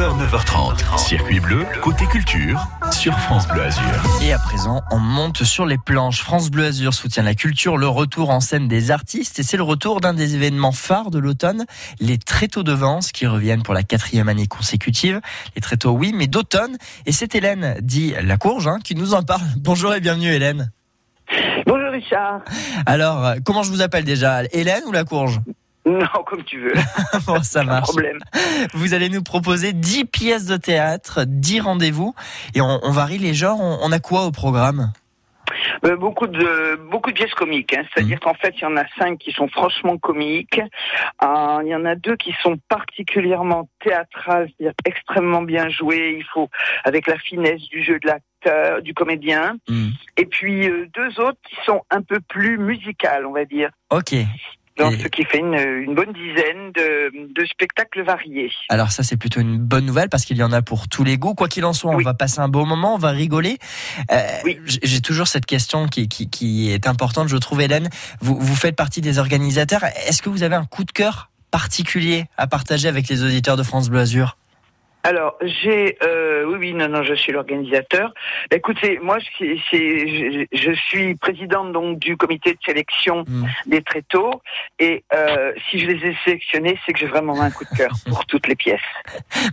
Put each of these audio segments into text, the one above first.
9h, 9h30. Circuit bleu, côté culture, sur France Bleu Azur. Et à présent, on monte sur les planches. France Bleu Azur soutient la culture, le retour en scène des artistes. Et c'est le retour d'un des événements phares de l'automne, les tréteaux de Vence, qui reviennent pour la quatrième année consécutive. Les tréteaux, oui, mais d'automne. Et c'est Hélène, dit La Courge, hein, qui nous en parle. Bonjour et bienvenue Hélène. Bonjour Richard. Alors, euh, comment je vous appelle déjà? Hélène ou La Courge? Non, comme tu veux. bon, ça Pas de marche. problème. Vous allez nous proposer 10 pièces de théâtre, 10 rendez-vous. Et on, on varie les genres. On, on a quoi au programme? Euh, beaucoup de beaucoup de pièces comiques. Hein. C'est-à-dire Mhm. qu'en fait, il y en a cinq qui sont franchement comiques. Euh, il y en a deux qui sont particulièrement théâtrales, c'est-à-dire extrêmement bien jouées. Il faut avec la finesse du jeu de l'acteur, du comédien. Hmm. Et puis euh, deux autres qui sont un peu plus musicales, on va dire. Ok. Donc, Et- ce qui fait une, une bonne dizaine de, de spectacles variés. Alors ça c'est plutôt une bonne nouvelle parce qu'il y en a pour tous les goûts. Quoi qu'il en soit, on Oui. va passer un beau moment, on va rigoler. Euh, Oui. J'ai toujours cette question qui, qui, qui est importante, je trouve, Hélène. Vous, vous faites partie des organisateurs. Est-ce que vous avez un coup de cœur particulier à partager avec les auditeurs de France Bleu Azur? Alors, j'ai, euh, oui, oui, non, non, je suis l'organisateur. Bah, Écoutez, moi, c'est, je, je suis présidente donc du comité de sélection Mm. des tréteaux, et euh, si je les ai sélectionnés, c'est que j'ai vraiment un coup de cœur pour toutes les pièces.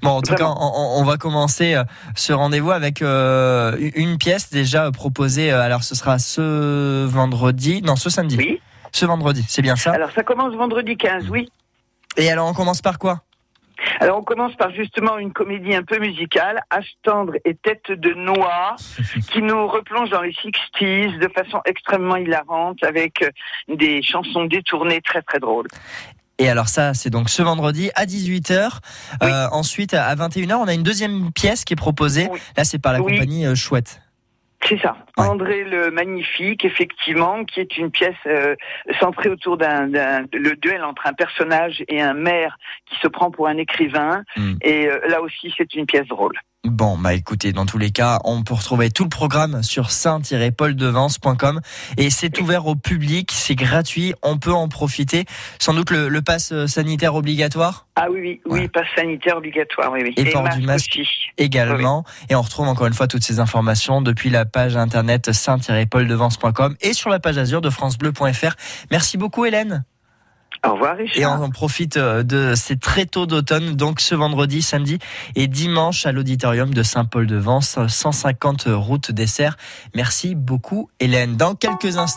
Bon, en tout Vraiment. cas, on, on va commencer euh, ce rendez-vous avec euh, une pièce déjà proposée. euh, Alors ce sera ce vendredi, non, ce samedi. Oui. Ce vendredi, c'est bien ça? Alors, ça commence vendredi 15, oui. Et alors on commence par quoi? Alors, on commence par justement une comédie un peu musicale, Âge tendre et tête de noix, qui nous replonge dans les 60s de façon extrêmement hilarante, avec euh, des chansons détournées très très drôles. Et alors ça, c'est donc ce vendredi à 18h. Oui. Euh, ensuite, à 21h, on a une deuxième pièce qui est proposée. Oui. Là, c'est par la Oui. compagnie euh, Chouette. C'est ça. Ouais. André le Magnifique, effectivement, qui est une pièce euh, centrée autour d'un, d'un- le duel entre un personnage et un maire qui se prend pour un écrivain. Mm. Et euh, là aussi, c'est une pièce drôle. Bon, bah écoutez, dans tous les cas, on peut retrouver tout le programme sur saint-pauldevance.com et c'est ouvert au public, c'est gratuit, on peut en profiter. Sans doute le, le pass euh, sanitaire obligatoire? Ah oui, oui, oui, Ouais. passe sanitaire obligatoire, oui, oui. Et port du masque. aussi. également. Et on retrouve encore une fois toutes ces informations depuis la page internet saint-pauldevance.com et sur la page azur de francebleu.fr. Merci beaucoup Hélène. Au revoir, Et Richard. on en profite euh, de ces très tôt d'automne, donc ce vendredi, samedi et dimanche à l'auditorium de Saint-Paul-de-Vence, 150 route des Serres. Merci beaucoup Hélène. Dans quelques instants,